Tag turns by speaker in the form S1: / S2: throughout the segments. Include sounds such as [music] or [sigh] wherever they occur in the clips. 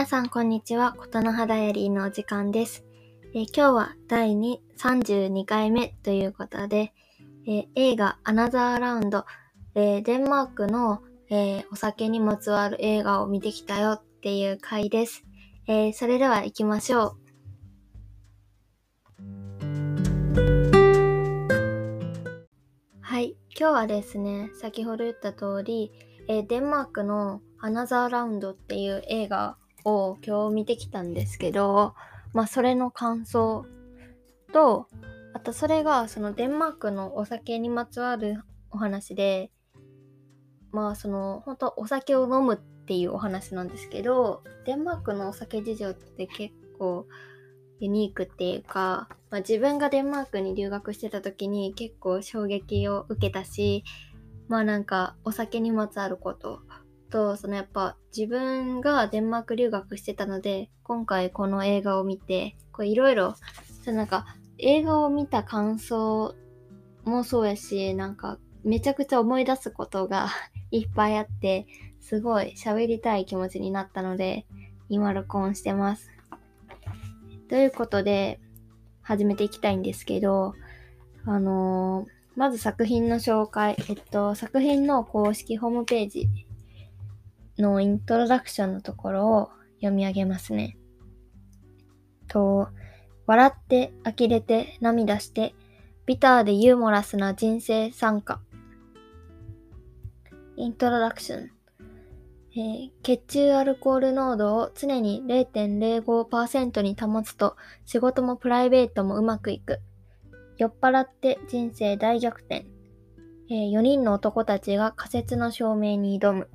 S1: 皆さんこんにちは、ことの葉ダイアリーのお時間です。えー今日は第32回目ということで、えー映画アナザーラウンド、えーデンマークの、えお酒にまつわる映画を見てきたよっていう回です。えそれでは行きましょう。はい、今日はですね、先ほど言った通り、えーデンマークのアナザーラウンドっていう映画を今日見てきたんですけど、まあそれの感想と、あとそれがそのデンマークのお酒にまつわるお話で、まあその本当お酒を飲むっていうお話なんですけど、デンマークのお酒事情って結構ユニークっていうか、まあ、自分がデンマークに留学してた時に結構衝撃を受けたし、まあなんかお酒にまつわることと、そのやっぱ自分がデンマーク留学してたので、今回この映画を見て、こういろいろ、そのなんか映画を見た感想もそうやし、なんかめちゃくちゃ思い出すことが [laughs] いっぱいあって、すごい喋りたい気持ちになったので、今録音してます。ということで、始めていきたいんですけど、あのーまず作品の紹介。えっと、作品の公式ホームページのイントロダクションのところを読み上げますね。と、笑って、呆れて、涙して、ビターでユーモラスな人生参加。イントロダクション。えー血中アルコール濃度を常に0.05%に保つと仕事もプライベートもうまくいく。酔っ払って人生大逆転。え4人の男たちが仮説の証明に挑む。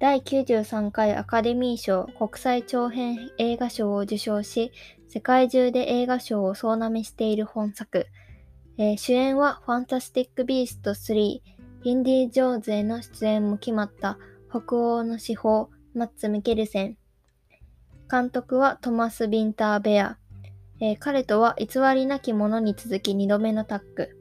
S1: 第93回アカデミー賞国際長編映画賞を受賞し、世界中で映画賞を総なめしている本作。えー主演はファンタスティック・ビースト3、インディ・ジョーズへの出演も決まった北欧の司法、マッツ・ミケルセン。監督はトマス・ビンター・ベア。えー彼とは偽りなき者に続き2度目のタッグ。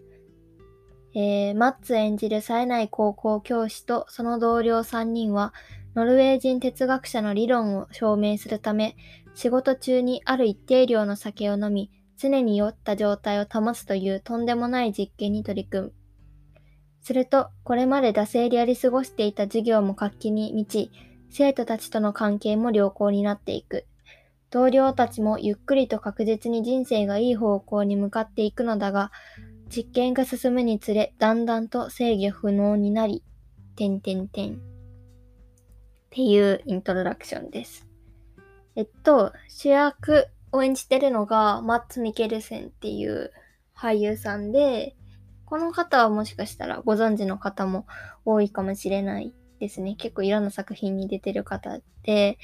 S1: えーマッツ演じる冴えない高校教師とその同僚3人は、ノルウェー人哲学者の理論を証明するため、仕事中にある一定量の酒を飲み、常に酔った状態を保つというとんでもない実験に取り組む。すると、これまで惰性でやり過ごしていた授業も活気に満ち、生徒たちとの関係も良好になっていく。同僚たちもゆっくりと確実に人生がいい方向に向かっていくのだが、実験が進むにつれ、だんだんと制御不能になり、てんてんてん。っていうイントロダクションです。えっと、主役を演じてるのが、マッツ・ミケルセンっていう俳優さんで、この方はもしかしたらご存知の方も多いかもしれないですね。結構いろんな作品に出てる方で、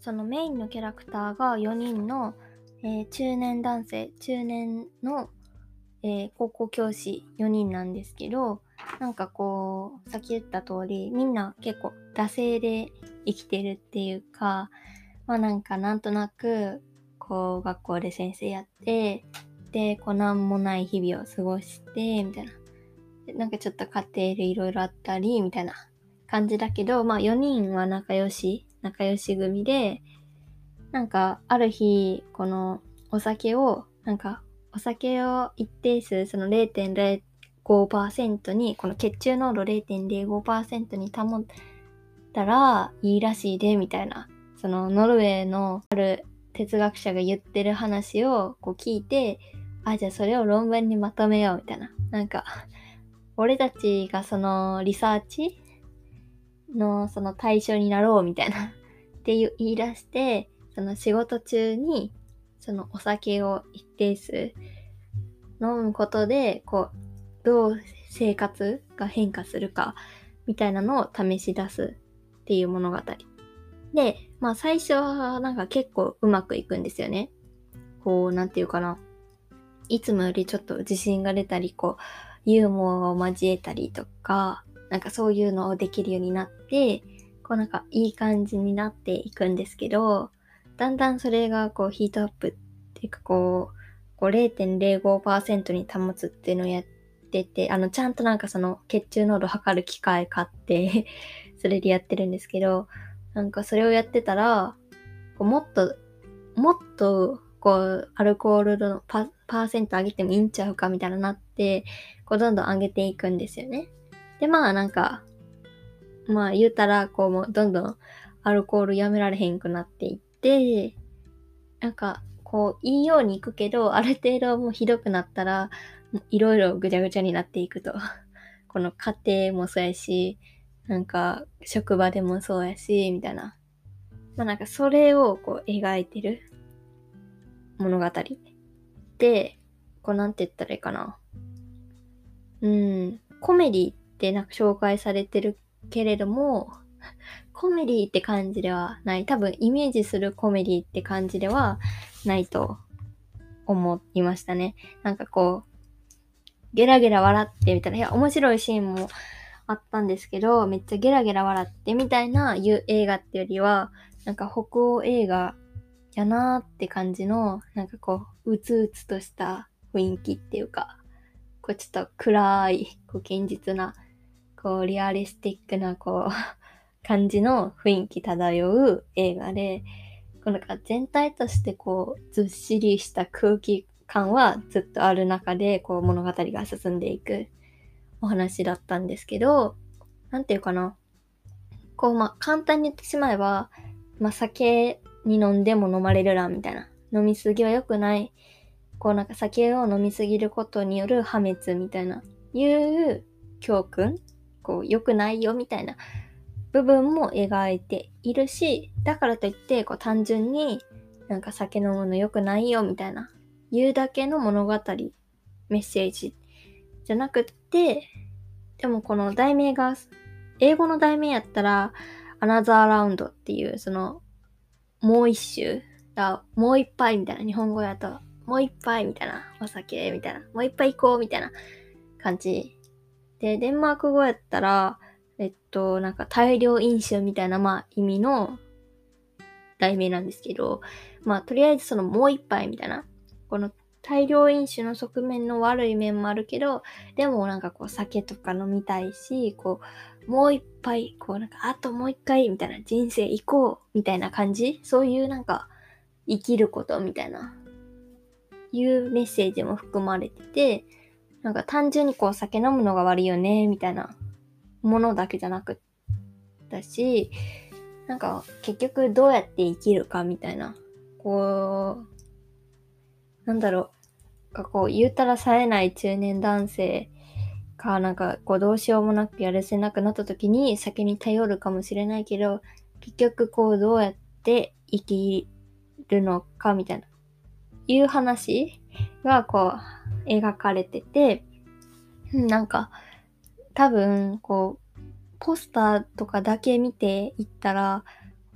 S1: そのメインのキャラクターが4人の、えー中年男性、中年の、えー高校教師4人なんですけど、なんかこう、さっき言った通り、みんな結構惰性で生きてるっていうか、まあなんかなんとなく、こう、学校で先生やって、で、こう、なんもない日々を過ごして、みたいな。なんかちょっと家庭でいろいろあったり、みたいな感じだけど、まあ4人は仲良し、仲良し組で、なんかある日、このお酒を、なんかお酒を一定数、その0.05%に、この血中濃度0.05%に保ったらいいらしいで、みたいな、そのノルウェーのある哲学者が言ってる話をこう聞いて、あ、じゃあそれを論文にまとめよう、みたいな。なんか、[laughs] 俺たちがそのリサーチのその対象になろう、みたいな。っていう言い出して、その仕事中に、そのお酒を一定数飲むことで、こう、どう生活が変化するか、みたいなのを試し出すっていう物語。で、まあ最初はなんか結構うまくいくんですよね。こう、なんていうかな。いつもよりちょっと自信が出たり、こう、ユーモアを交えたりとか、なんかそういうのをできるようになって、こうなんかいい感じになっていくんですけど、だんだんそれがこうヒートアップっていうかこう、こう0.05%に保つっていうのをやってて、あの、ちゃんとなんかその血中濃度測る機械買って、[laughs] それでやってるんですけど、なんかそれをやってたら、こうもっと、もっと、こう、アルコールのパーセント上げてもいいんちゃうかみたいななって、こう、どんどん上げていくんですよね。で、まあなんか、まあ言うたら、こう、もうどんどんアルコールやめられへんくなっていって、なんか、こう、いいように行くけど、ある程度もうひどくなったら、いろいろぐちゃぐちゃになっていくと。[laughs] この家庭もそうやし、なんか、職場でもそうやし、みたいな。まあなんか、それをこう、描いてる物語。で、こう、なんて言ったらいいかな。うん、コメディってなんか紹介されてるけれども、コメディって感じではない。多分イメージするコメディって感じではないと思いましたね。なんかこう、ゲラゲラ笑ってみたいな、いや、面白いシーンもあったんですけど、めっちゃゲラゲラ笑ってみたいないう映画ってよりは、なんか北欧映画やなーって感じの、なんかこう、うつうつとした雰囲気っていうか、こうちょっと暗い、こう現実な、こうリアリスティックな、こう、感じの雰囲気漂う映画で、こうなんか全体としてこう、ずっしりした空気感はずっとある中で、こう物語が進んでいくお話だったんですけど、なんていうかな。こう、まあ、簡単に言ってしまえば、まあ、酒に飲んでも飲まれるら、みたいな。飲みすぎは良くないこうなんか酒を飲みすぎることによる破滅みたいな、いう教訓？こう良くないよみたいな部分も描いているし、だからといって、こう単純になんか酒飲むの良くないよみたいな、言うだけの物語、メッセージじゃなくって、でもこの題名が、英語の題名やったら、アナザーラウンドっていう、その、もう一周、だもう一杯みたいな、日本語やと、もう一杯みたいな、お酒みたいな、もう一杯行こうみたいな感じ。で、デンマーク語やったら、えっと、なんか大量飲酒みたいな、まあ意味の題名なんですけど、まあとりあえずそのもう一杯みたいな、この大量飲酒の側面の悪い面もあるけど、でもなんかこう酒とか飲みたいし、こう、もう一杯、こうなんかあともう一回みたいな人生行こうみたいな感じ？そういうなんか生きることみたいないうメッセージも含まれてて、なんか単純にこう酒飲むのが悪いよね、みたいなものだけじゃなくったし、なんか結局どうやって生きるかみたいな、こう、なんだろう、かこう言うたら冴えない中年男性か、なんかこうどうしようもなくやるせなくなった時に酒に頼るかもしれないけど、結局こうどうやって生きるのかみたいな。いう話がこう描かれてて、なんか多分こうポスターとかだけ見ていったら、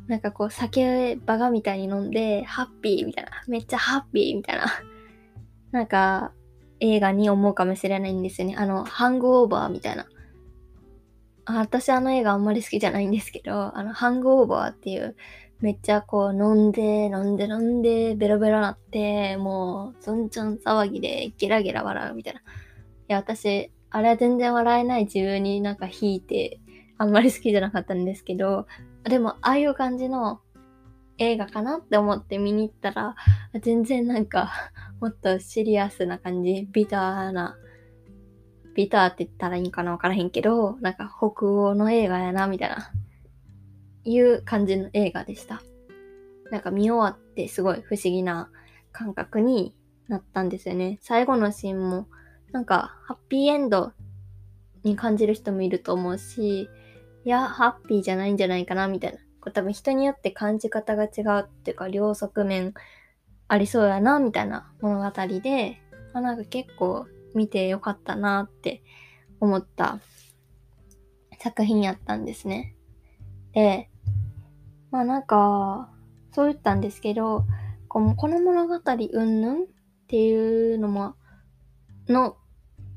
S1: なんかこう酒バカみたいに飲んでハッピーみたいな、めっちゃハッピーみたいな、なんか映画に思うかもしれないんですよね。あの、ハングオーバーみたいな。私あの映画あんまり好きじゃないんですけど、あの、ハングオーバーっていうめっちゃこう飲んで、飲んで、飲んで、ベロベロなって、もう、そんちょん騒ぎでゲラゲラ笑うみたいな。いや、私、あれは全然笑えない自分になんか引いて、あんまり好きじゃなかったんですけど、でも、ああいう感じの映画かなって思って見に行ったら、全然なんか、[laughs] もっとシリアスな感じ、ビターな、ビターって言ったらいいんかなわからへんけど、なんか北欧の映画やな、みたいな。いう感じの映画でした。なんか見終わってすごい不思議な感覚になったんですよね。最後のシーンもなんかハッピーエンドに感じる人もいると思うし、いや、ハッピーじゃないんじゃないかなみたいな。これ多分人によって感じ方が違うっていうか両側面ありそうやなみたいな物語で、あなんか結構見てよかったなって思った作品やったんですね。で、まあなんか、そう言ったんですけど、この物語うんぬんっていうのも、の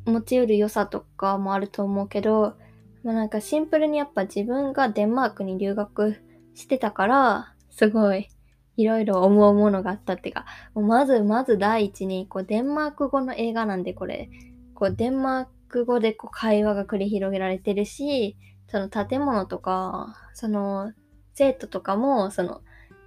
S1: 持ち得る良さとかもあると思うけど、まあなんかシンプルにやっぱ自分がデンマークに留学してたから、すごいいろいろ思うものがあったっていうか、もうまずまず第一に、こうデンマーク語の映画なんでこれ、こうデンマーク語でこう会話が繰り広げられてるし、その建物とか、その生徒とかも、その、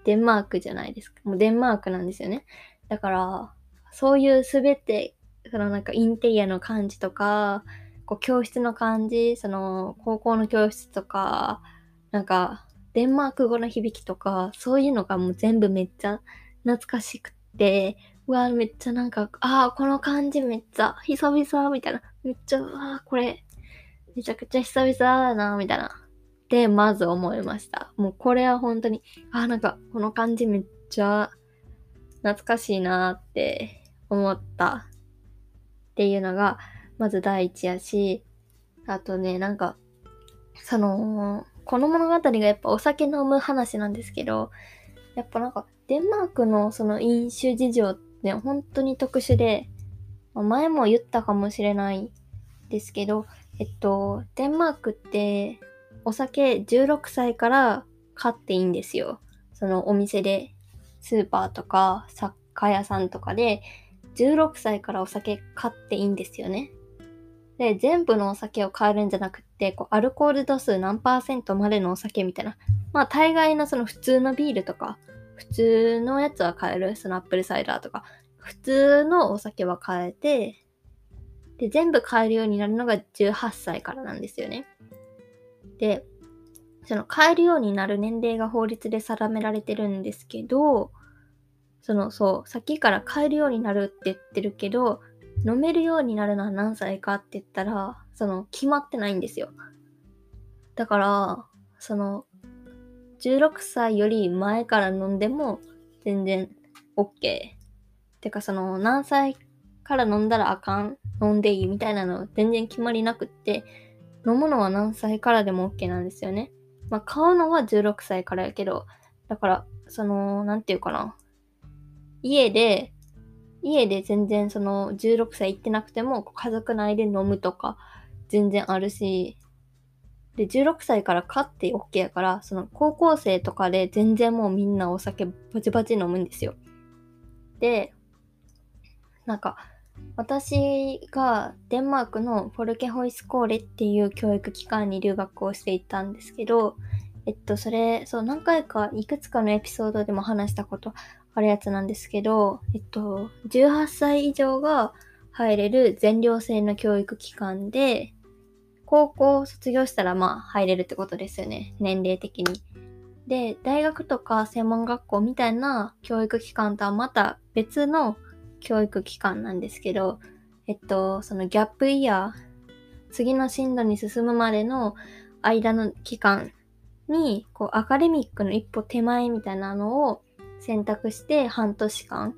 S1: デンマークじゃないですか。もうデンマークなんですよね。だから、そういうすべて、そのなんかインテリアの感じとか、こう教室の感じ、その高校の教室とか、なんかデンマーク語の響きとか、そういうのがもう全部めっちゃ懐かしくて、うわ、めっちゃなんか、ああ、この感じめっちゃ久々みたいな。めっちゃ、ああ、これ、めちゃくちゃ久々だな、みたいな。で、まず思いました。もうこれは本当に、ああ、なんか、この感じめっちゃ懐かしいなって思ったっていうのが、まず第一やし、あとね、なんか、その、この物語がやっぱお酒飲む話なんですけど、やっぱなんか、デンマークのその飲酒事情って本当に特殊で、前も言ったかもしれないですけど、えっと、デンマークってお酒16歳から買っていいんですよ。そのお店で、スーパーとか酒屋さんとかで16歳からお酒買っていいんですよね。で、全部のお酒を買えるんじゃなくって、こうアルコール度数何パーセントまでのお酒みたいな。まあ、大概のその普通のビールとか、普通のやつは買える。そのアップルサイダーとか、普通のお酒は買えて、で、全部買えるようになるのが18歳からなんですよね。で、その買えるようになる年齢が法律で定められてるんですけど、その、そう、さっきから買えるようになるって言ってるけど、飲めるようになるのは何歳かって言ったら、その、決まってないんですよ。だから、その、16歳より前から飲んでも全然 OK。てか、その、何歳から飲んだらあかん、飲んでいいみたいなの全然決まりなくって、飲むのは何歳からでも OK なんですよね。まあ、買うのは16歳からやけど、だから、その、なんていうかな。家で、家で全然その16歳行ってなくても家族内で飲むとか全然あるし、で、16歳から買って OK やから、その高校生とかで全然もうみんなお酒バチバチ飲むんですよ。で、なんか、私がデンマークのフォルケホイスコーレっていう教育機関に留学をしていたんですけど、えっと、それ、そう、何回か、いくつかのエピソードでも話したことあるやつなんですけど、えっと、18歳以上が入れる全寮制の教育機関で、高校を卒業したらまあ入れるってことですよね。年齢的に。で、大学とか専門学校みたいな教育機関とはまた別の教育機関なんですけど、えっと、そのギャップイヤー、次の進路に進むまでの間の期間に、こう、アカデミックの一歩手前みたいなのを選択して半年間、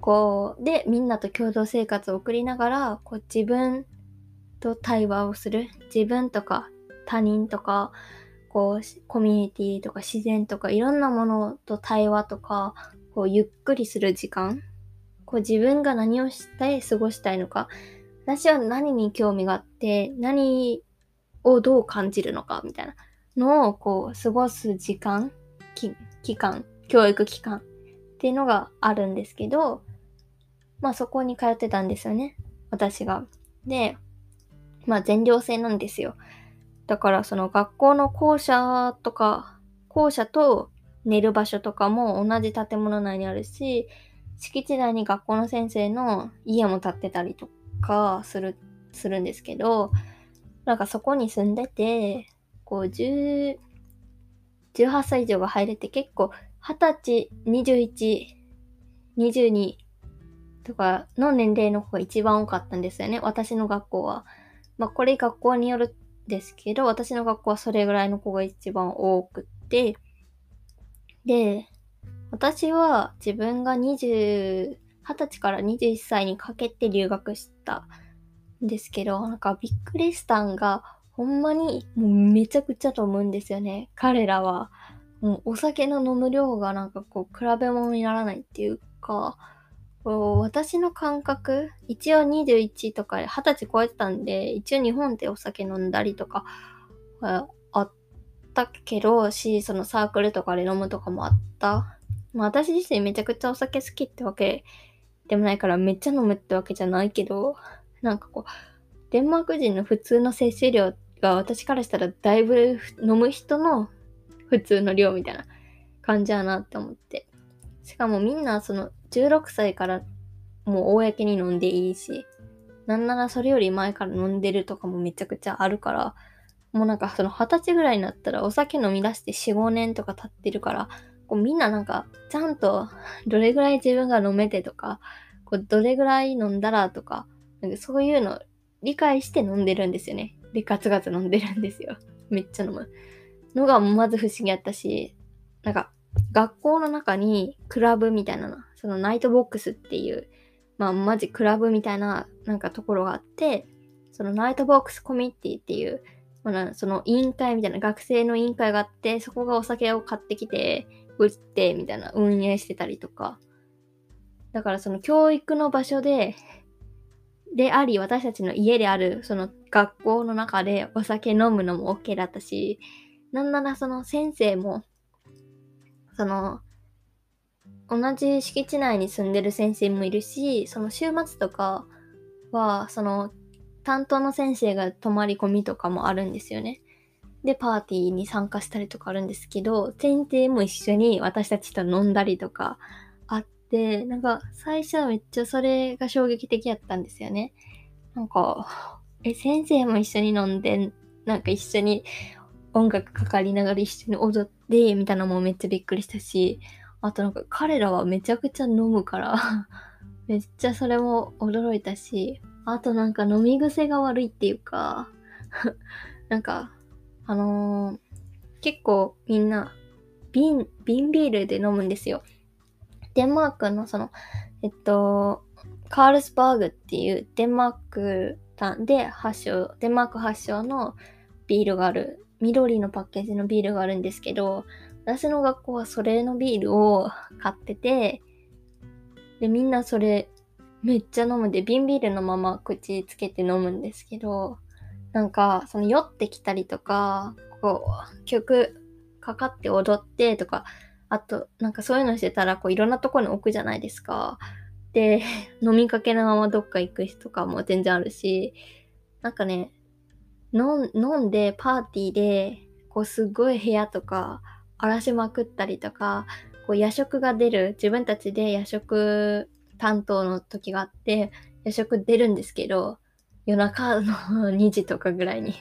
S1: こう、で、みんなと共同生活を送りながら、こう、自分と対話をする。自分とか他人とか、こう、コミュニティとか自然とかいろんなものと対話とか、こう、ゆっくりする時間。こう、自分が何をして過ごしたいのか。私は何に興味があって、何をどう感じるのか、みたいなのを、こう、過ごす時間、期間教育機関っていうのがあるんですけど、まあそこに通ってたんですよね。私が。で、まあ全寮制なんですよ。だからその学校の校舎とか、校舎と寝る場所とかも同じ建物内にあるし、敷地内に学校の先生の家も建ってたりとかする、するんですけど、なんかそこに住んでて、こう10、18歳以上が入れて結構20歳、21、22とかの年齢の子が一番多かったんですよね。私の学校は。まあこれ学校によるんですけど、私の学校はそれぐらいの子が一番多くて、で、私は自分が20、20歳から21歳にかけて留学したんですけど、なんかびっくりしたんが、ほんまにもうめちゃくちゃと思うんですよね。彼らは。もうお酒の飲む量がなんかこう比べ物にならないっていうか、こう私の感覚、一応21とか20歳超えてたんで、一応日本でお酒飲んだりとかあったけど、し、そのサークルとかで飲むとかもあった。まあ私自身めちゃくちゃお酒好きってわけでもないからめっちゃ飲むってわけじゃないけど、なんかこう、デンマーク人の普通の摂取量が私からしたらだいぶ飲む人の普通の量みたいな感じやなって思って。しかもみんなその16歳からもう公に飲んでいいし、なんならそれより前から飲んでるとかもめちゃくちゃあるから、もうなんかその二十歳ぐらいになったらお酒飲み出して4、5年とか経ってるから、こうみんななんかちゃんとどれぐらい自分が飲めてとか、こうどれぐらい飲んだらとか、なんかそういうの理解して飲んでるんですよね。で、ガツガツ飲んでるんですよ。めっちゃ飲む。のがまず不思議やったし、なんか学校の中にクラブみたいなの、そのナイトボックスっていう、まあマジクラブみたいななんかところがあって、そのナイトボックスコミュニティっていう、まあ、その委員会みたいな学生の委員会があって、そこがお酒を買ってきて、売ってみたいな運営してたりとか。だからその教育の場所で、であり、私たちの家である、その学校の中でお酒飲むのも OK だったし、なんならその先生も、その、同じ敷地内に住んでる先生もいるし、その週末とかは、その担当の先生が泊まり込みとかもあるんですよね。で、パーティーに参加したりとかあるんですけど、先生も一緒に私たちと飲んだりとかあって、なんか最初はめっちゃそれが衝撃的やったんですよね。なんか、え、先生も一緒に飲んで、なんか一緒に音楽かかりながら一緒に踊って、みたいなのもめっちゃびっくりしたし、あとなんか彼らはめちゃくちゃ飲むから [laughs] めっちゃそれも驚いたし、あとなんか飲み癖が悪いっていうか [laughs] なんか、あのー、結構みんな瓶、瓶ビールで飲むんですよ。デンマークのその、えっと、カールスバーグっていうデンマークで発祥、デンマーク発祥のビールがある、緑のパッケージのビールがあるんですけど、私の学校はそれのビールを買ってて、で、みんなそれめっちゃ飲むんで、瓶ビールのまま口つけて飲むんですけど、なんか、その酔ってきたりとか、こう、曲かかって踊ってとか、あと、なんかそういうのしてたら、こう、いろんなとこに置くじゃないですか。で、[laughs] 飲みかけのままどっか行く人とかも全然あるし、なんかね、飲んでパーティーで、こう、すごい部屋とか荒らしまくったりとか、こう夜食が出る、自分たちで夜食担当の時があって、夜食出るんですけど、夜中の2時とかぐらいに、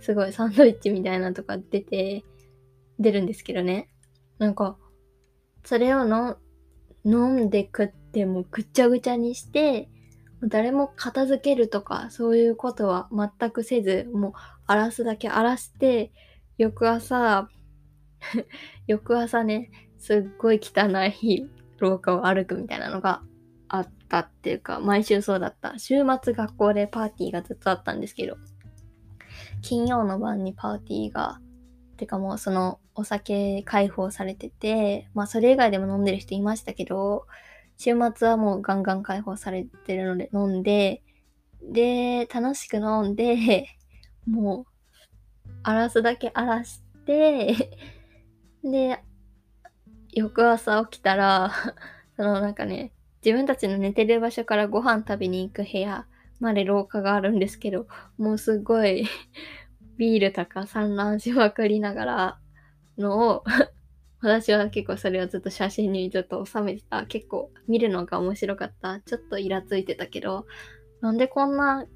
S1: すごいサンドイッチみたいなとか出て、出るんですけどね。なんか、それをの飲んで食ってもぐちゃぐちゃにして、誰も片付けるとか、そういうことは全くせず、もう荒らすだけ荒らして、翌朝、[laughs] 翌朝ね、すっごい汚い廊下を歩くみたいなのがあったっていうか、毎週そうだった。週末学校でパーティーがずっとあったんですけど、金曜の晩にパーティーが、てかもうそのお酒解放されてて、まあそれ以外でも飲んでる人いましたけど、週末はもうガンガン解放されてるので飲んで、で、楽しく飲んで、[laughs] もう、荒らすだけ荒らして、[laughs] で、翌朝起きたら、[laughs] そのなんかね、自分たちの寝てる場所からご飯食べに行く部屋まで廊下があるんですけど、もうすごいビールとか散乱しまくりながらのを私は結構それをずっと写真にずっと収めてた。結構見るのが面白かった。ちょっとイラついてたけど、なんでこんな、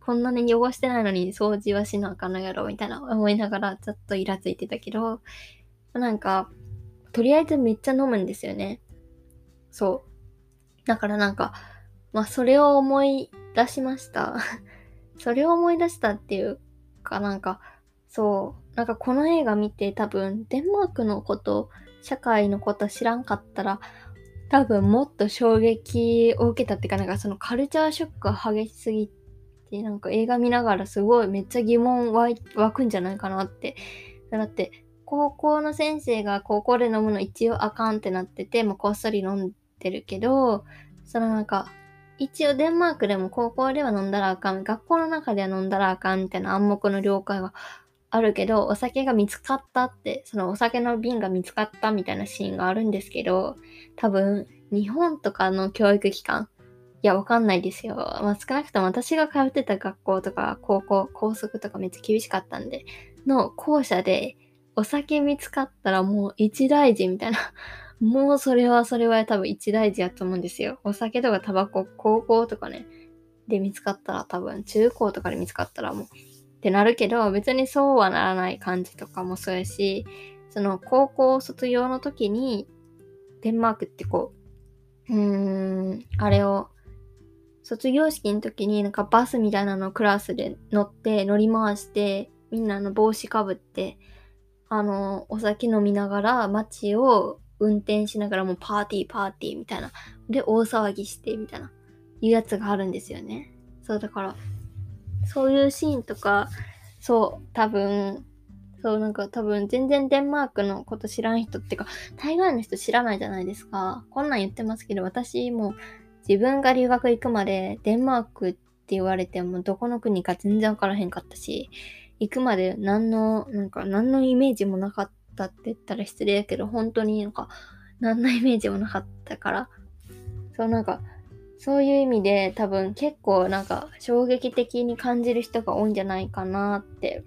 S1: こんなに汚してないのに掃除はしなあかんのやろ？みたいな思いながらちょっとイラついてたけど、なんか、とりあえずめっちゃ飲むんですよね。そう。だからなんか、まあそれを思い出しました。[laughs] それを思い出したっていうかなんか、そう、なんかこの映画見て多分デンマークのこと、社会のこと知らんかったら、多分もっと衝撃を受けたっていうか、なんかそのカルチャーショックが激しすぎて、なんか映画見ながらすごいめっちゃ疑問湧くんじゃないかなって。だって、高校の先生が高校で飲むの一応あかんってなってて、もうこっそり飲んってるけど、そのなんか、一応デンマークでも高校では飲んだらあかん、学校の中では飲んだらあかんみたいな暗黙の了解があるけど、お酒が見つかったって、そのお酒の瓶が見つかったみたいなシーンがあるんですけど、多分、日本とかの教育機関、いや、わかんないですよ。まあ、少なくとも私が通ってた学校とか、高校、高速とかめっちゃ厳しかったんで、の校舎で、お酒見つかったらもう一大事みたいな。[laughs] もうそれはそれは多分一大事やと思うんですよ。お酒とかタバコ、高校とかね、で見つかったら多分中高とかで見つかったらもうってなるけど別にそうはならない感じとかもそうやしその高校卒業の時にデンマークってこううーんあれを卒業式の時になんかバスみたいなのクラスで乗って乗り回してみんなの帽子かぶってあのお酒飲みながら街を運転しながらもうパーティーパーティーみたいな。で大騒ぎしてみたいな。いうやつがあるんですよね。そうだからそういうシーンとか、そう、多分、そう、なんか多分全然デンマークのこと知らん人っていうか、大概の人知らないじゃないですか。こんなん言ってますけど、私も自分が留学行くまでデンマークって言われてもどこの国か全然わからへんかったし、行くまで何の、なんか何のイメージもなかったって言ったら失礼やけど、本当になんか何のイメージもなかったから、そうなんかそういう意味で多分結構なんか衝撃的に感じる人が多いんじゃないかなって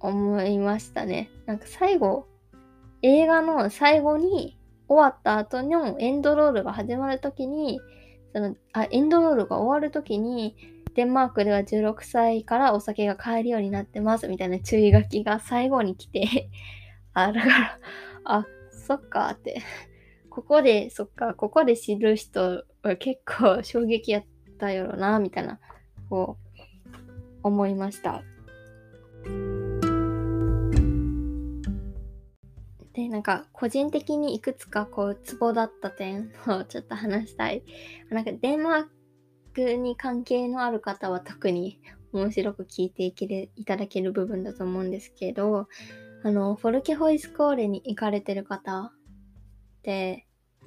S1: 思いましたね。なんか最後、映画の最後に終わった後のエンドロールが始まるときに、そのあエンドロールが終わるときに、デンマークでは16歳からお酒が買えるようになってますみたいな注意書きが最後に来てあ、だから、あ、そっかってここで、そっか、ここで知る人は結構衝撃やったよな、みたいな、こう、思いました。で、なんか、個人的にいくつか、こう、ツボだった点をちょっと話したい。なんか、デンマークに関係のある方は特に面白く聞いていけるいただける部分だと思うんですけど、あの、フォルケホイスコーレに行かれてる方って、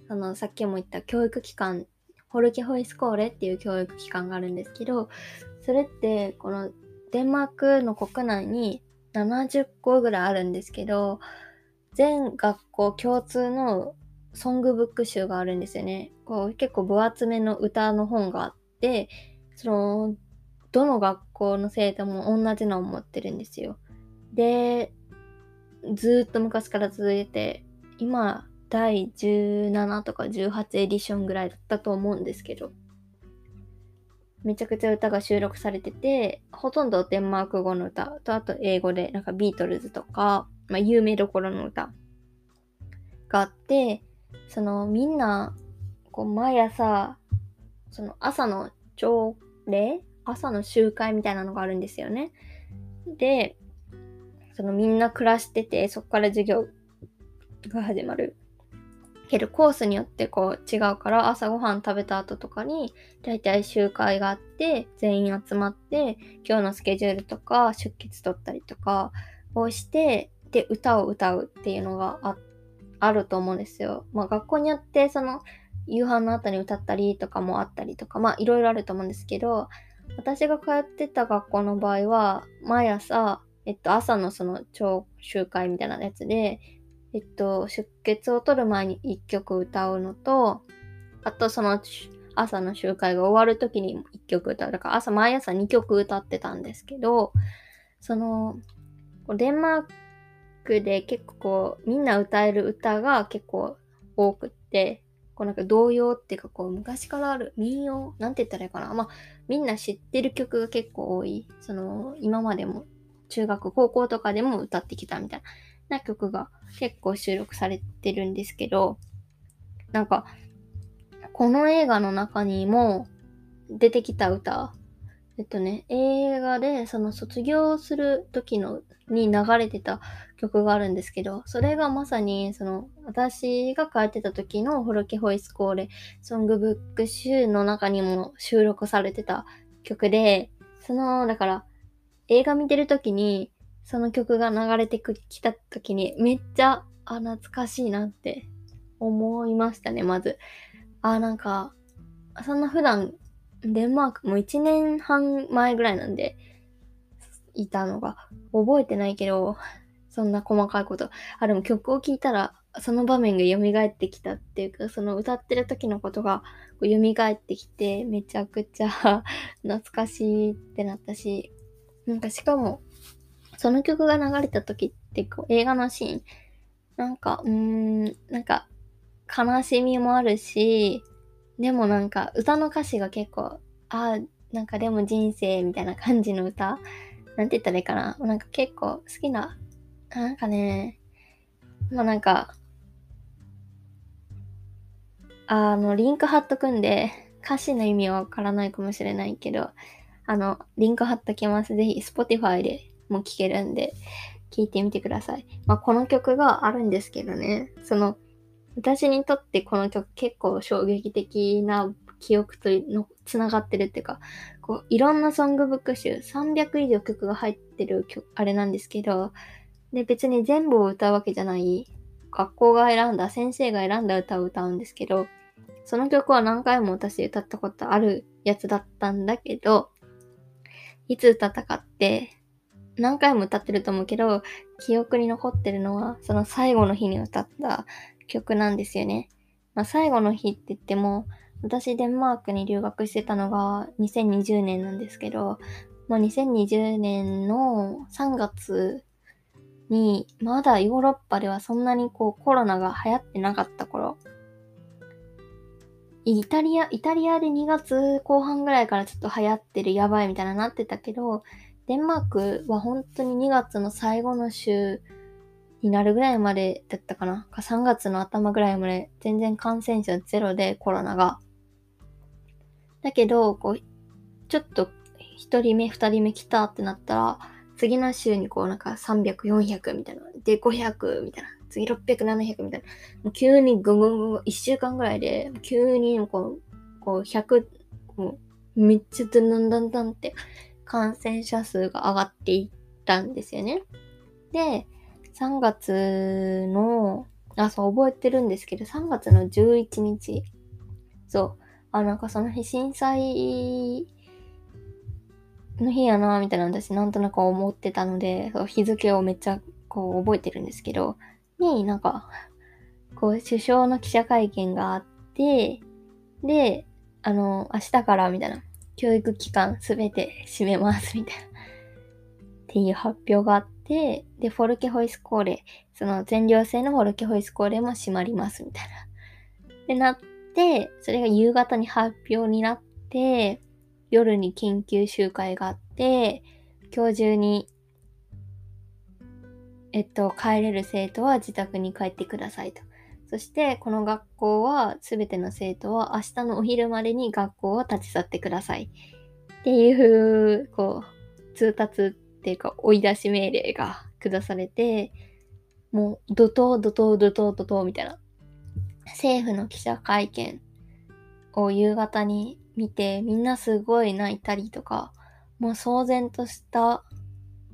S1: あの、さっきも言った教育機関、ホルケホイスコーレっていう教育機関があるんですけど、それって、このデンマークの国内に70校ぐらいあるんですけど、全学校共通のソングブック集があるんですよね。こう結構分厚めの歌の本があって、その、どの学校の生徒も同じのを持ってるんですよ。で、ずっと昔から続いて、今、第17とか18エディションぐらいだったと思うんですけど、めちゃくちゃ歌が収録されてて、ほとんどデンマーク語の歌と、あと英語で、なんかビートルズとか、まあ、有名どころの歌があって、そのみんな、こう毎朝、その朝の朝礼朝の集会みたいなのがあるんですよね。で、そのみんな暮らしてて、そこから授業が始まる。けどコースによってこう違うから朝ごはん食べた後とかに大体集会があって全員集まって今日のスケジュールとか出欠取ったりとかをしてで歌を歌うっていうのがああると思うんですよ。まあ学校によってその夕飯の後に歌ったりとかもあったりとかまあいろいろあると思うんですけど私が通ってた学校の場合は毎朝えっと朝のその超集会みたいなやつでえっと、出血を取る前に1曲歌うのと、あとその朝の集会が終わる時に1曲歌う。だから朝毎朝2曲歌ってたんですけど、その、デンマークで結構こう、みんな歌える歌が結構多くって、こうなんか童謡っていうかこう昔からある民謡なんて言ったらいいかな。まあみんな知ってる曲が結構多い。その今までも中学、高校とかでも歌ってきたみたいな。な曲が結構収録されてるんですけど、なんか、この映画の中にも出てきた歌、えっとね、映画でその卒業する時のに流れてた曲があるんですけど、それがまさにその私が書いてた時のホロケホイスコーレソングブック集の中にも収録されてた曲で、その、だから映画見てる時にその曲が流れてきた時にめっちゃ、あ、懐かしいなって思いましたね、まず。あ、なんか、そんな普段、デンマークも1年半前ぐらいなんで、いたのが、覚えてないけど、そんな細かいこと。あ、でも曲を聴いたら、その場面が蘇ってきたっていうか、その歌ってる時のことが蘇ってきて、めちゃくちゃ懐かしいってなったし、なんかしかも、その曲が流れた時っていう映画のシーン、なんか、うーん、なんか、悲しみもあるし、でもなんか歌の歌詞が結構、ああ、なんかでも人生みたいな感じの歌なんて言ったらいいかななんか結構好きな、なんかね、まあなんか、あの、リンク貼っとくんで、歌詞の意味はわからないかもしれないけど、あの、リンク貼っときます。ぜひ、Spotify でも聴けるんで、聴いてみてください。まあ、この曲があるんですけどね、その、私にとってこの曲結構衝撃的な記憶とのつながってるっていうか、こういろんなソングブック集、300以上曲が入ってる曲あれなんですけど、で別に全部を歌うわけじゃない、学校が選んだ、先生が選んだ歌を歌うんですけど、その曲は何回も私歌ったことあるやつだったんだけど、いつ歌ったかって、何回も歌ってると思うけど、記憶に残ってるのは、その最後の日に歌った曲なんですよね。まあ、最後の日って言っても、私デンマークに留学してたのが2020年なんですけど、まあ、2020年の3月に、まだヨーロッパではそんなにこうコロナが流行ってなかった頃、イタリア、イタリアで2月後半ぐらいからちょっと流行ってるやばいみたいななってたけど、デンマークは本当に2月の最後の週になるぐらいまでだったかな。か3月の頭ぐらいまで全然感染者ゼロでコロナが。だけど、こう、ちょっと1人目、2人目来たってなったら、次の週にこうなんか300、400みたいな。で、500みたいな。次600、700みたいな。もう急にぐんぐんぐん、1週間ぐらいで、急にこう、こう100、もうめっちゃだんだんだんって感染者数が上がっていったんですよね。で、3月の、あ、そう、覚えてるんですけど、3月の11日、そう、あ、なんかその日震災の日やな、みたいな私なんとなく思ってたので、そう日付をめっちゃこう覚えてるんですけど、になんか、こう首相の記者会見があって、で、あの、明日からみたいな、教育機関すべて閉めますみたいな、っていう発表があって、で、フォルケホイスコーレ、その全寮制のフォルケホイスコーレも閉まりますみたいな。で、なって、それが夕方に発表になって、夜に緊急集会があって、今日中に、えっと、帰れる生徒は自宅に帰ってくださいと。そして、この学校は、すべての生徒は明日のお昼までに学校を立ち去ってください。っていう、こう、通達っていうか、追い出し命令が下されて、もう、怒涛、怒涛、怒涛、怒涛みたいな政府の記者会見を夕方に見て、みんなすごい泣いたりとか、もう騒然とした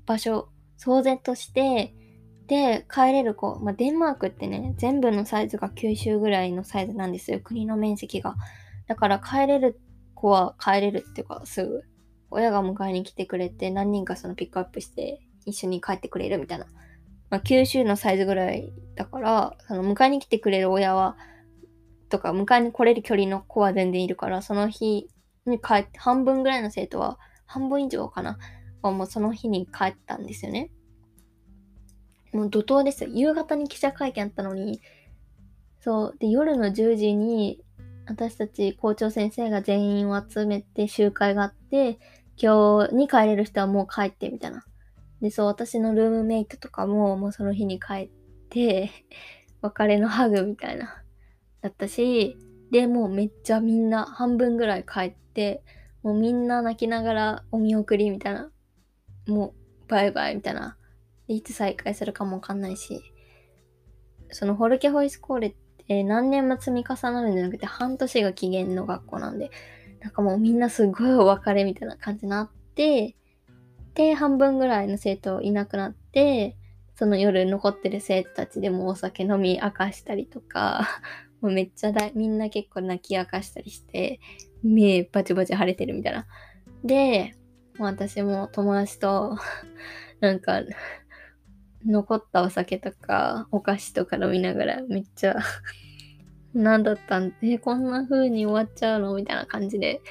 S1: 場所、騒然として、で、帰れる子、まあ、デンマークってね、全部のサイズが九州ぐらいのサイズなんですよ、国の面積が。だから帰れる子は帰れるっていうか、すぐ、親が迎えに来てくれて、何人かそのピックアップして、一緒に帰ってくれるみたいなまあ、九州のサイズぐらいだから、その迎えに来てくれる親は、とか、迎えに来れる距離の子は全然いるから、その日に帰って、半分ぐらいの生徒は、半分以上かな、はもうその日に帰ったんですよね。もう怒涛ですよ。夕方に記者会見あったのに、そう。で、夜の10時に、私たち校長先生が全員を集めて集会があって、今日に帰れる人はもう帰ってみたいな。で、そう、私のルームメイトとかも、もうその日に帰って、[laughs] 別れのハグみたいな、だったし、で、もうめっちゃみんな半分ぐらい帰って、もうみんな泣きながらお見送りみたいな、もうバイバイみたいな、いつ再開するかもわかんないし、そのホルケホイスコーレって何年も積み重なるんじゃなくて半年が期限の学校なんで、なんかもうみんなすごいお別れみたいな感じになって、で、半分ぐらいの生徒いなくなって、その夜残ってる生徒たちでもお酒飲み明かしたりとか、[laughs] もうめっちゃだみんな結構泣き明かしたりして、目バチバチ腫れてるみたいな。で、私も友達となんか、残ったお酒とか、お菓子とか飲みながら、めっちゃ [laughs] 何だったん？え、こんな風に終わっちゃうの？みたいな感じで、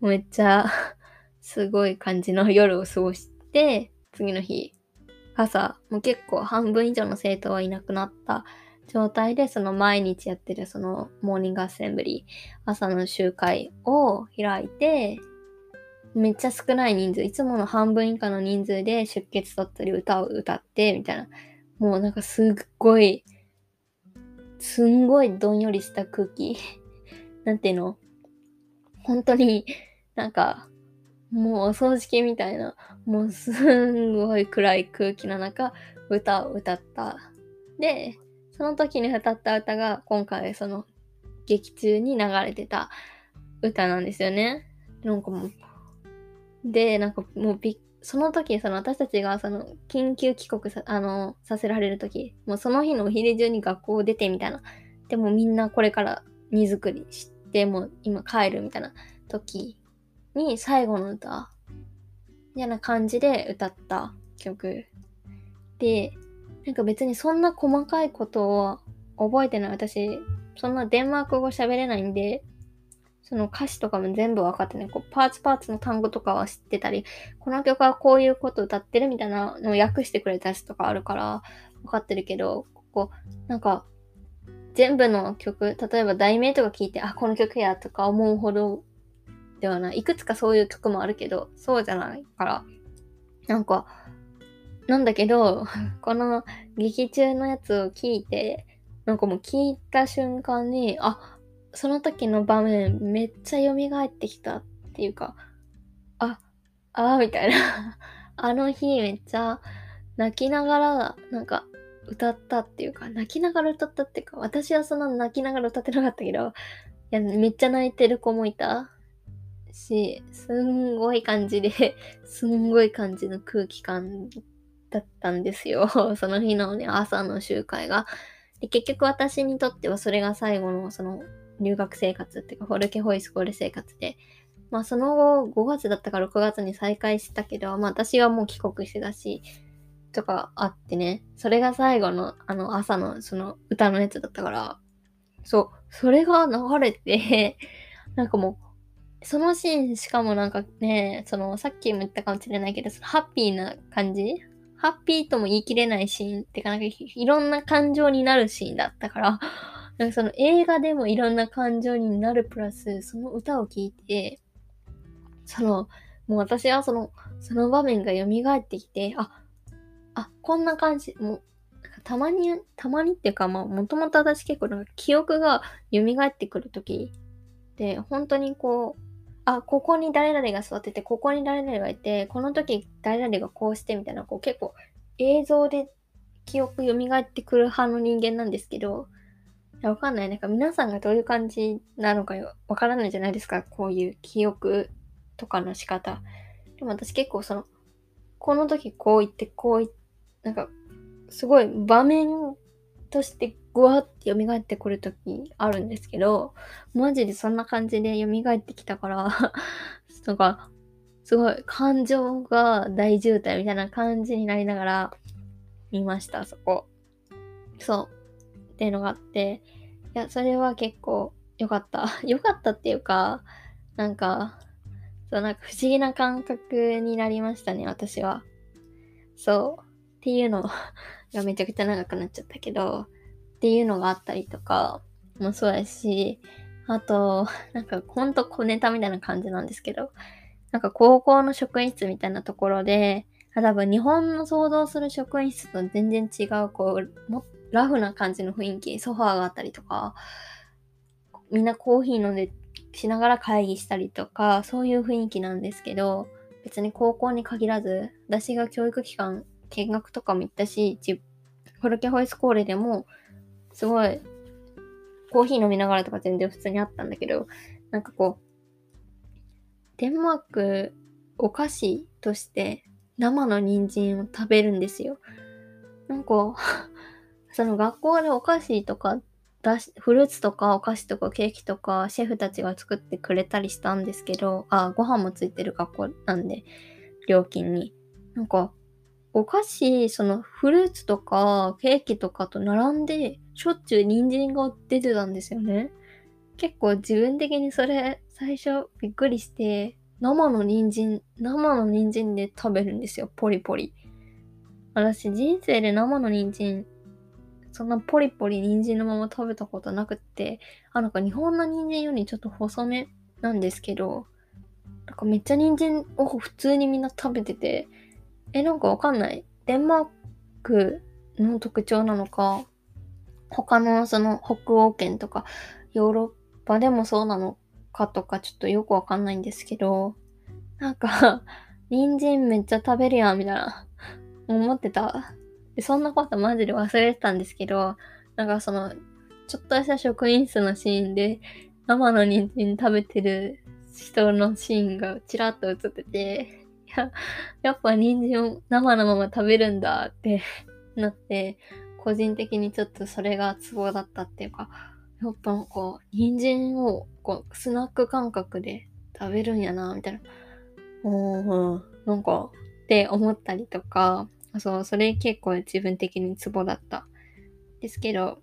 S1: めっちゃ [laughs] すごい感じの夜を過ごして、次の日、朝、もう結構半分以上の生徒はいなくなった状態で、その毎日やってるそのモーニングアッセンブリー、朝の集会を開いて、めっちゃ少ない人数、いつもの半分以下の人数で出血取ったり歌を歌って、みたいな。もうなんかすっごい、すんごいどんよりした空気。[laughs] なんていうの？本当になんか、もうお葬式みたいな、もうすんごい暗い空気の中、歌を歌った。で、その時に歌った歌が今回その劇中に流れてた歌なんですよね。なんかもう、で、なんかもうびその時、その私たちがその緊急帰国さ、あの、させられる時、もうその日のお昼中に学校を出てみたいな。でもみんなこれから荷造りして、もう今帰るみたいな時に最後の歌、みたいな感じで歌った曲。で、なんか別にそんな細かいことを覚えてない。私、そんなデンマーク語喋れないんで、その歌詞とかも全部分かってない。こうパーツパーツの単語とかは知ってたり、この曲はこういうこと歌ってるみたいなのを訳してくれたやつとかあるから分かってるけど、ここ、なんか、全部の曲、例えば題名とか聞いて、あ、この曲やとか思うほどではない。いくつかそういう曲もあるけど、そうじゃないから、なんか、なんだけど、[laughs] この劇中のやつを聞いて、なんかもう聞いた瞬間に、あ、その時の場面めっちゃ蘇ってきたっていうか、あ、あみたいな。[laughs] あの日めっちゃ泣きながら、なんか歌ったっていうか、泣きながら歌ったっていうか、私はそんな泣きながら歌ってなかったけど、いや、めっちゃ泣いてる子もいたし、すんごい感じで、[laughs] すんごい感じの空気感だったんですよ。[laughs] その日のね、朝の集会が。で結局私にとってはそれが最後のその留学生活っていうか、フォルケホイスコール生活で、まあその後5月だったか6月に再開したけど、まあ私はもう帰国してたし、とかあってね、それが最後のあの朝のその歌のやつだったから、そう、それが流れて [laughs] なんかもう、そのシーンしかもなんかね、そのさっきも言ったかもしれないけど、そのハッピーな感じ？ハッピーとも言い切れないシーンってか、なんかいろんな感情になるシーンだったから、なんかその映画でもいろんな感情になるプラス、その歌を聴いて、その、もう私はその、その場面が蘇ってきて、あ、あ、こんな感じ、もう、たまに、たまにっていうか、まあ、もともと私結構なんか記憶が蘇ってくるときで、本当にこう、あ、ここに誰々が座ってて、ここに誰々がいて、この時誰々がこうしてみたいな、こう結構映像で記憶蘇ってくる派の人間なんですけど、わかんない。なんか皆さんがどういう感じなのかわからないじゃないですか。こういう記憶とかの仕方。でも私結構その、この時こう言って、こう言って、なんか、すごい場面としてぐわって蘇ってくるときあるんですけど、マジでそんな感じで蘇ってきたから [laughs] なんか、すごい感情が大渋滞みたいな感じになりながら見ました、そこ。そう。っていうのがあって、いや、それは結構良かった。[laughs] 良かったっていうか、なんか、そう、なんか不思議な感覚になりましたね、私は。そう。っていうの [laughs] がめちゃくちゃ長くなっちゃったけど、っていうのがあったりとかもそうやし、あと、なんかほんと小ネタみたいな感じなんですけど、なんか高校の職員室みたいなところで、多分日本の想像する職員室と全然違う、こう、もラフな感じの雰囲気、ソファーがあったりとか、みんなコーヒー飲んでしながら会議したりとか、そういう雰囲気なんですけど、別に高校に限らず、私が教育機関見学とかも行ったし、フォルケホイスコーレでもすごい、コーヒー飲みながらとか全然普通にあったんだけど、なんかこう、デンマークお菓子として生の人参を食べるんですよ。なんか、その学校でお菓子とか出し、フルーツとかお菓子とかケーキとかシェフたちが作ってくれたりしたんですけど、あ、ご飯もついてる学校なんで、料金に。なんか、お菓子、そのフルーツとかケーキとかと並んで、しょっちゅう人参が出てたんですよね。結構自分的にそれ最初びっくりして、生の人参、生の人参で食べるんですよ、ポリポリ。私人生で生の人参、そんなポリポリ人参のまま食べたことなくって、あ、なんか日本の人参よりちょっと細めなんですけど、なんかめっちゃ人参を普通にみんな食べてて、え、なんかわかんない。デンマークの特徴なのか、他のその北欧圏とかヨーロッパでもそうなのかとかちょっとよくわかんないんですけど、なんか人参めっちゃ食べるやんみたいな思ってた。でそんなことマジで忘れてたんですけど、なんかその、ちょっとした職員室のシーンで生の人参食べてる人のシーンがちらっと映ってて、いや、やっぱ人参を生のまま食べるんだって [laughs] なって、個人的にちょっとそれがツボだったっていうか、やっぱこう、人参をこうスナック感覚で食べるんやな、みたいな。おー、なんか、って思ったりとか、そう、それ結構自分的にツボだった。ですけど、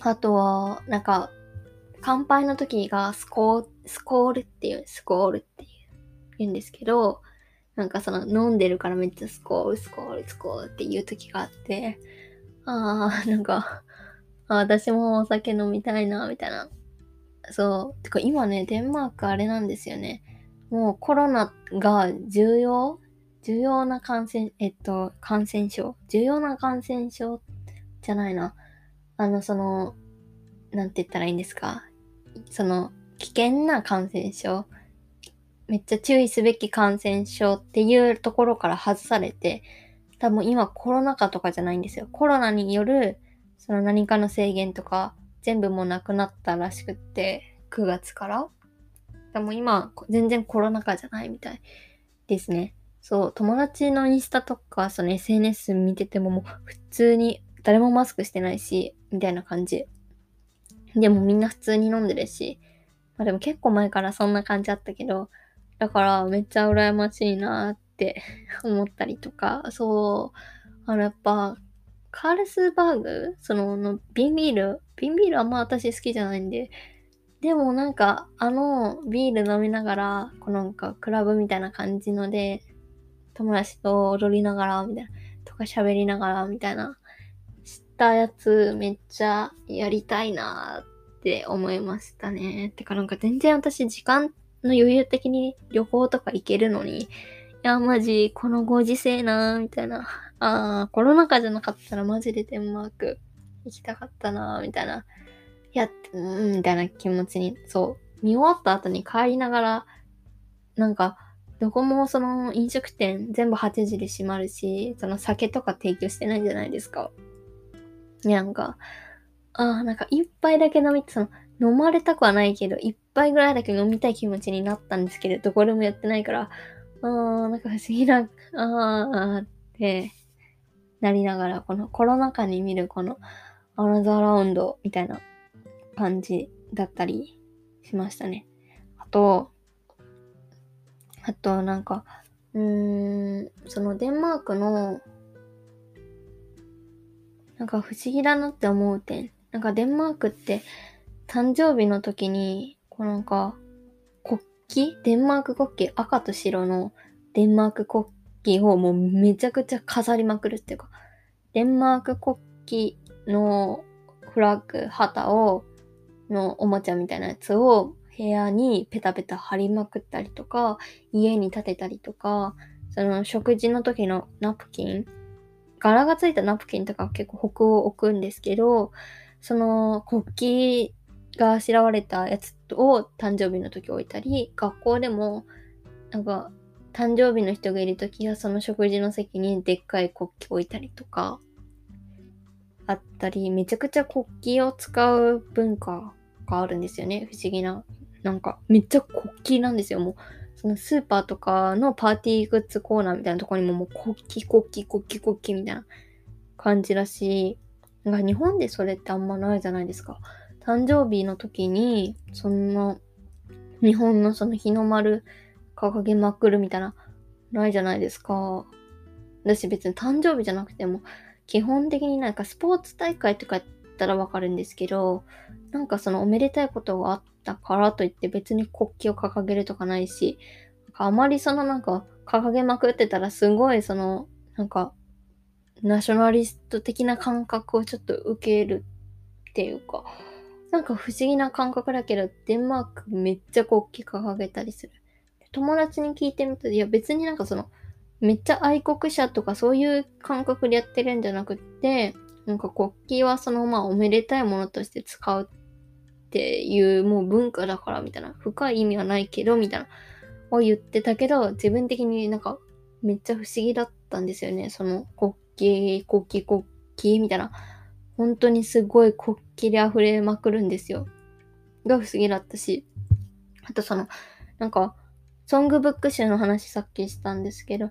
S1: あとは、なんか、乾杯の時がスコー、スコールっていう、スコールっていう、言うんですけど、なんかその飲んでるからめっちゃスコール、スコール、スコールっていう時があって、ああ、[laughs] なんか、私もお酒飲みたいな、みたいな。そう。てか今ね、デンマークあれなんですよね。もうコロナが重要重要な感染、えっと、感染症？重要な感染症？じゃないな。あの、その、なんて言ったらいいんですか？その、危険な感染症？めっちゃ注意すべき感染症っていうところから外されて、多分今コロナ禍とかじゃないんですよ。コロナによる、その何かの制限とか、全部もうなくなったらしくって、9月から。でも今、全然コロナ禍じゃないみたいですね。そう、友達のインスタとか、その SNS 見ててももう普通に誰もマスクしてないし、みたいな感じ。でもみんな普通に飲んでるし、まあでも結構前からそんな感じあったけど、だからめっちゃ羨ましいなって [laughs] 思ったりとか、そう、あのやっぱ、カールスバーグ？その、の瓶ビール？瓶ビールあんま私好きじゃないんで、でもなんか、あのビール飲みながら、このなんかクラブみたいな感じので、友達と踊りながら、みたいな、とか喋りながら、みたいな、知ったやつめっちゃやりたいなって思いましたね。てかなんか全然私時間の余裕的に旅行とか行けるのに、いや、マジ、このご時世なーみたいな。ああ、コロナ禍じゃなかったらマジでデンマーク行きたかったなーみたいな。いや、うん、みたいな気持ちに、そう、見終わった後に帰りながら、なんか、どこもその飲食店全部8時で閉まるし、その酒とか提供してないじゃないですか。なんか、ああ、なんか一杯だけ飲み、その、飲まれたくはないけど、一杯ぐらいだけ飲みたい気持ちになったんですけど、どこでもやってないから、あー、なんか不思議な、あーってなりながら、このコロナ禍に見るこのアナザーラウンドみたいな感じだったりしましたね。あと、あとなんか、うーん、そのデンマークの、なんか不思議だなって思う点。なんかデンマークって誕生日の時に、こうなんか、国旗？デンマーク国旗？赤と白のデンマーク国旗をもうめちゃくちゃ飾りまくるっていうか、デンマーク国旗のフラッグ、旗を、のおもちゃみたいなやつを部屋にペタペタ貼りまくったりとか、家に建てたりとか、その食事の時のナプキン、柄がついたナプキンとか結構北欧置くんですけど、その国旗があしらわれたやつを誕生日の時置いたり、学校でも、なんか、誕生日の人がいる時はその食事の席にでっかい国旗置いたりとか、あったり、めちゃくちゃ国旗を使う文化があるんですよね。不思議ななんか、めっちゃ国旗なんですよ。もう、そのスーパーとかのパーティーグッズコーナーみたいなとこにももう国旗、国旗、国旗、国旗みたいな感じだし、なんか日本でそれってあんまないじゃないですか。誕生日の時に、そんな、日本のその日の丸掲げまくるみたいな、ないじゃないですか。私別に誕生日じゃなくても、基本的になんかスポーツ大会とかやったらわかるんですけど、なんかそのおめでたいことがあったからといって別に国旗を掲げるとかないし、あまりそのなんか掲げまくってたらすごいその、なんか、ナショナリスト的な感覚をちょっと受けるっていうか、なんか不思議な感覚だけど、デンマークめっちゃ国旗掲げたりする。友達に聞いてみたらいや別になんかその、めっちゃ愛国者とかそういう感覚でやってるんじゃなくって、なんか国旗はそのまあおめでたいものとして使うっていうもう文化だからみたいな、深い意味はないけどみたいな、を言ってたけど、自分的になんかめっちゃ不思議だったんですよね。その国旗、国旗、国旗みたいな。本当にすごい国旗で溢れまくるんですよ。が不思議だったし。あとその、なんか、ソングブック集の話さっきしたんですけど、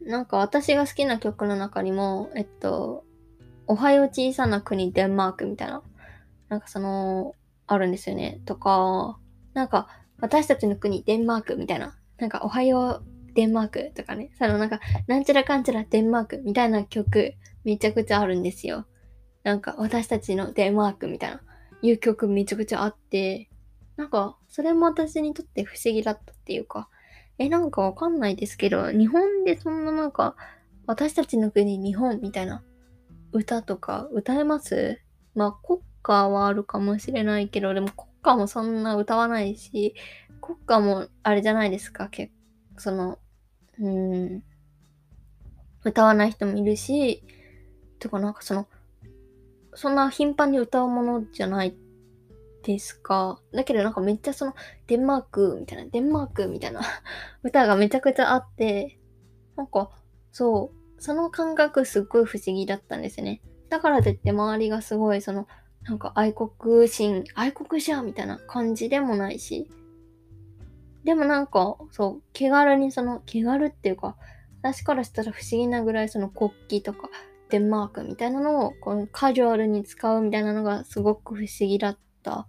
S1: なんか私が好きな曲の中にも、えっと、おはよう小さな国デンマークみたいな、なんかその、あるんですよね。とか、なんか、私たちの国デンマークみたいな、なんかおはようデンマークとかね、そのなんか、なんちゃらかんちゃらデンマークみたいな曲、めちゃくちゃあるんですよ。なんか、私たちのデンマークみたいな、いう曲めちゃくちゃあって、なんか、それも私にとって不思議だったっていうか、え、なんかわかんないですけど、日本でそんななんか、私たちの国日本みたいな歌とか歌えます？まあ国歌はあるかもしれないけど、でも国歌もそんな歌わないし、国歌もあれじゃないですか、結その、うん、歌わない人もいるし、とかなんかその、そんな頻繁に歌うものじゃないですか。だけどなんかめっちゃその、デンマークみたいな、デンマークみたいな [laughs] 歌がめちゃくちゃあって、なんか、そう、その感覚すっごい不思議だったんですね。だからといって周りがすごいその、なんか愛国心、愛国者みたいな感じでもないし、でもなんか、そう、気軽にその、気軽っていうか、私からしたら不思議なぐらいその国旗とかデンマークみたいなのをこのカジュアルに使うみたいなのがすごく不思議だった。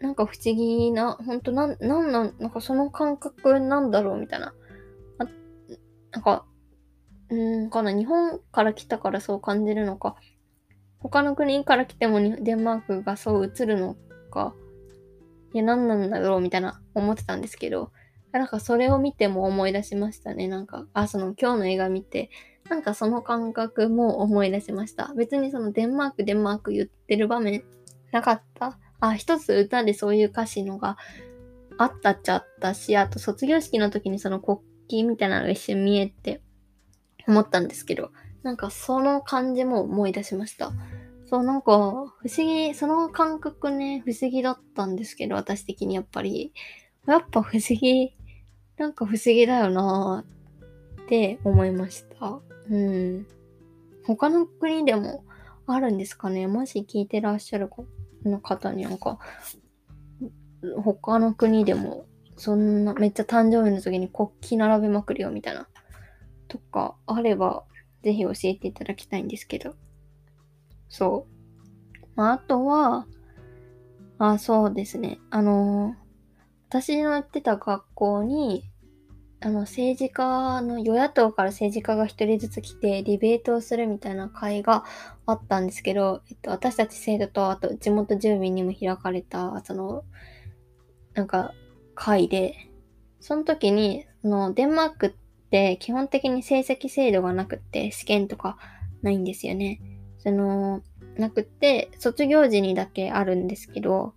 S1: なんか不思議な、ほんとなん、なんなん、なんかその感覚なんだろうみたいな。あなんか、うん。かな、日本から来たからそう感じるのか、他の国から来てもデンマークがそう映るのか、いや、何なんだろうみたいな思ってたんですけど、なんかそれを見ても思い出しましたね。なんか、あ、その今日の映画見て、なんかその感覚も思い出しました。別にそのデンマーク、デンマーク言ってる場面なかった。あ、一つ歌でそういう歌詞のがあったっちゃったし、あと卒業式の時にその国旗みたいなのが一瞬見えて。思ったんですけど、なんかその感じも思い出しました。そう、なんか、不思議、その感覚ね、不思議だったんですけど、私的にやっぱり。やっぱ不思議、なんか不思議だよなって思いました。うん。他の国でもあるんですかね？もし聞いてらっしゃるの方になんか、他の国でも、そんな、めっちゃ誕生日の時に国旗並べまくるよみたいな、とかあれば、ぜひ教えていただきたいんですけど。そう。まあ、あとは、あ、そうですね。あのー、私の行ってた学校に、あの、政治家の、与野党から政治家が一人ずつ来て、ディベートをするみたいな会があったんですけど、えっと、私たち生徒と、あと地元住民にも開かれた、その、なんか、会で、その時に、その、デンマークって基本的に成績制度がなくって、試験とかないんですよね。その、なくって、卒業時にだけあるんですけど、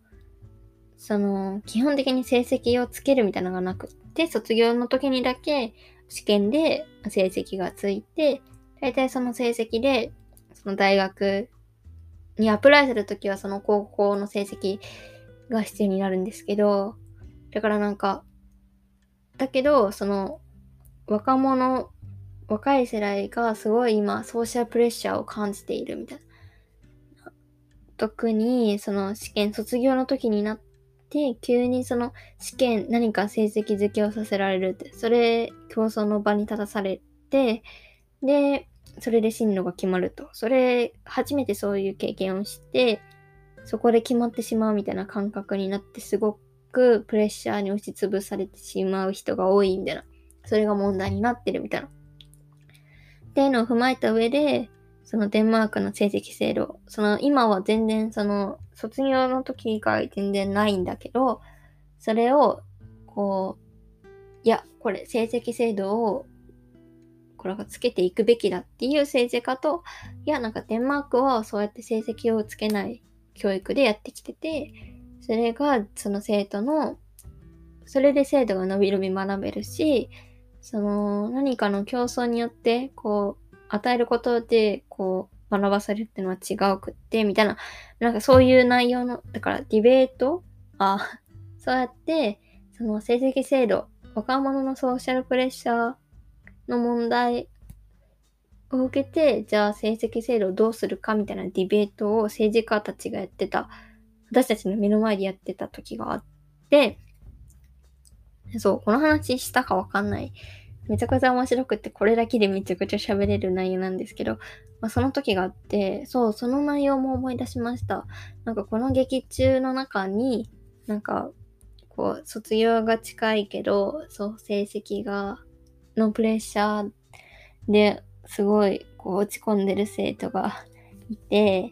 S1: その、基本的に成績をつけるみたいなのがなくって、卒業の時にだけ試験で成績がついて、大体その成績で、その大学にアプライするときはその高校の成績が必要になるんですけど、だからなんか、だけど、その、若者若い世代がすごい今ソーシャルプレッシャーを感じているみたいな。特にその試験卒業の時になって急にその試験何か成績付けをさせられるって、それ競争の場に立たされて、で、それで進路が決まると。それ、初めてそういう経験をして、そこで決まってしまうみたいな感覚になってすごくプレッシャーに押しつぶされてしまう人が多いみたいな。それが問題になってるみたいな。っていうのを踏まえた上で、そのデンマークの成績制度、その今は全然その卒業の時以外全然ないんだけど、それを、こう、いや、これ成績制度をこれがつけていくべきだっていう政治家と、いや、なんかデンマークはそうやって成績をつけない教育でやってきてて、それがその生徒の、それで生徒が伸び伸び学べるし、その何かの競争によって、こう、与えることで、こう、学ばされるってのは違うくって、みたいな、なんかそういう内容の、だからディベートあ、[laughs] そうやって、その成績制度、若者のソーシャルプレッシャーの問題を受けて、じゃあ成績制度をどうするかみたいなディベートを政治家たちがやってた、私たちの目の前でやってた時があって、そう、この話したかわかんない。めちゃくちゃ面白くって、これだけでめちゃくちゃ喋れる内容なんですけど、まあ、その時があって、そう、その内容も思い出しました。なんかこの劇中の中に、なんか、こう、卒業が近いけど、そう、成績が、のプレッシャーですごい、こう、落ち込んでる生徒が [laughs] いて、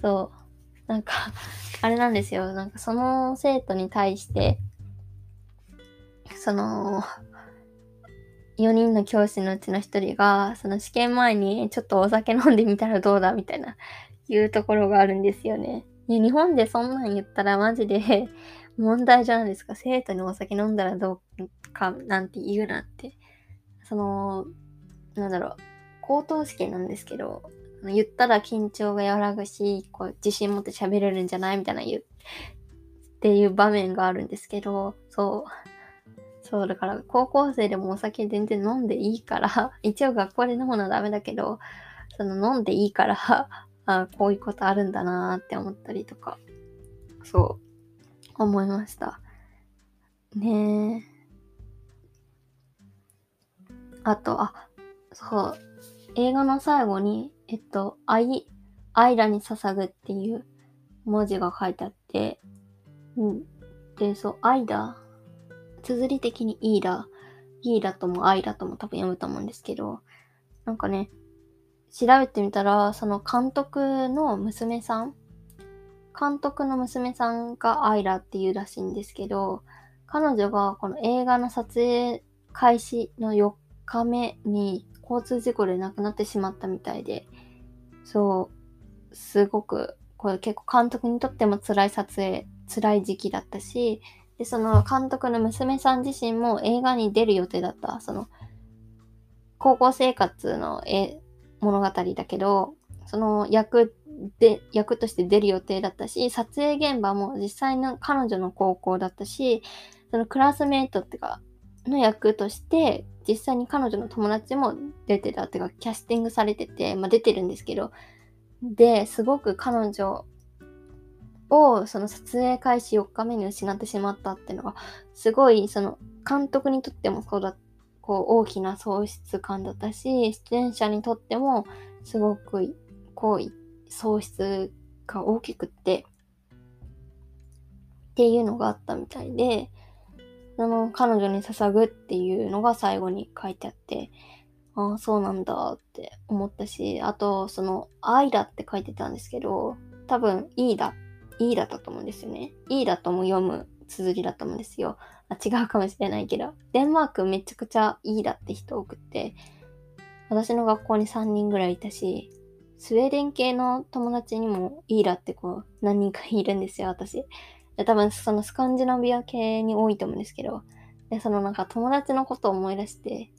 S1: そう、なんかあれなんですよ。なんかその生徒に対して、その、4人の教師のうちの1人が、その試験前にちょっとお酒飲んでみたらどうだみたいな、いうところがあるんですよね。ね日本でそんなん言ったらマジで問題じゃないですか。生徒にお酒飲んだらどうかなんて言うなって。その、なんだろう、高等試験なんですけど、言ったら緊張が和らぐし、こう自信持って喋れるんじゃないみたいな言う、っていう場面があるんですけど、そう。そう、だから高校生でもお酒全然飲んでいいから、[laughs] 一応学校で飲むのはダメだけど、その飲んでいいから [laughs] あこういうことあるんだなーって思ったりとか、そう、思いました。ねえ。あと、あ、そう、映画の最後に、えっと、愛、愛らに捧ぐっていう文字が書いてあって、うん。で、そう、愛だ綴り的にイーラ、イーラともアイラとも多分読むと思うんですけど、なんかね、調べてみたら、その監督の娘さん、監督の娘さんがアイラっていうらしいんですけど、彼女がこの映画の撮影開始の4日目に交通事故で亡くなってしまったみたいで、そう、すごく、これ結構監督にとっても辛い撮影、辛い時期だったし、で、その監督の娘さん自身も映画に出る予定だった。その、高校生活の絵物語だけど、その役で、役として出る予定だったし、撮影現場も実際の彼女の高校だったし、そのクラスメイトっていうか、の役として、実際に彼女の友達も出てたっていうか、キャスティングされてて、まあ出てるんですけど、で、すごく彼女をその撮影開始4日目に失ってしまったっていうのが、すごいその監督にとってもそうだ、こう大きな喪失感だったし、出演者にとってもすごくこう喪失が大きくって、っていうのがあったみたいで、その彼女に捧ぐっていうのが最後に書いてあって、ああ、そうなんだって思ったし、あと、その、愛だって書いてたんですけど、多分、いいだ E だったと思うんですよね。E だとも読む綴りだと思うんですよ。あ違うかもしれないけど、デンマークめちゃくちゃ E だって人多くって、私の学校に3人ぐらいいたし、スウェーデン系の友達にもイーラってこう何人かいるんですよ、私。多分そのスカンジナビア系に多いと思うんですけど、で、そのなんか友達のことを思い出して、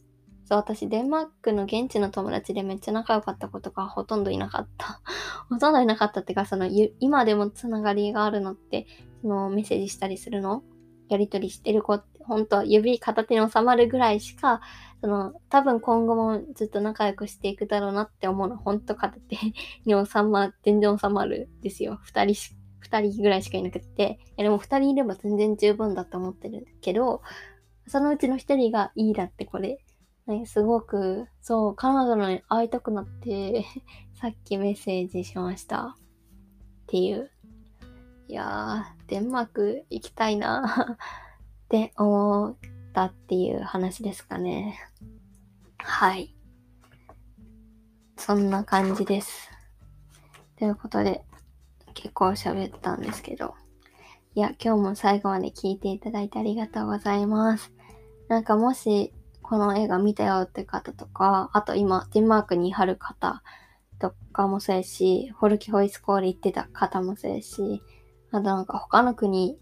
S1: そう、私、デンマークの現地の友達でめっちゃ仲良かった子とかほとんどいなかった。[laughs] ほとんどいなかったっていうか、その、今でもつながりがあるのって、その、メッセージしたりするの？やりとりしてる子って、本当は指片手に収まるぐらいしか、その、多分今後もずっと仲良くしていくだろうなって思うの、本当片手に収ま、全然収まるですよ。二人し、二人ぐらいしかいなくって。いでも二人いれば全然十分だと思ってるけど、そのうちの一人がいいだってこれね、すごく、そう、彼女に会いたくなって [laughs] さっきメッセージしました。っていう。いやー、デンマーク行きたいな [laughs] って思ったっていう話ですかね。はい。そんな感じです。ということで、結構喋ったんですけど。いや、今日も最後まで聞いていただいてありがとうございます。なんかもし、この映画見たよって方とか、あと今、デンマークにいはる方とかもそうやし、ホルキホイスコール行ってた方もそうやし、あとなんか他の国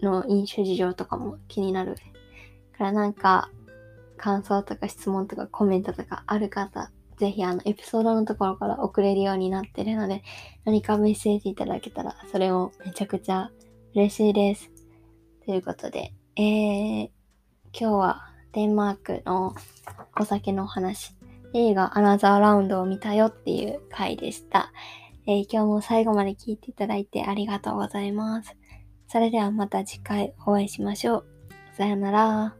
S1: の飲酒事情とかも気になる。からなんか、感想とか質問とかコメントとかある方、ぜひあのエピソードのところから送れるようになってるので、何かメッセージいただけたら、それもめちゃくちゃ嬉しいです。ということで、えー、今日はデンマークのお酒の話、映画アナザーラウンドを見たよっていう回でした。えー、今日も最後まで聞いていただいてありがとうございます。それではまた次回お会いしましょう。さよなら。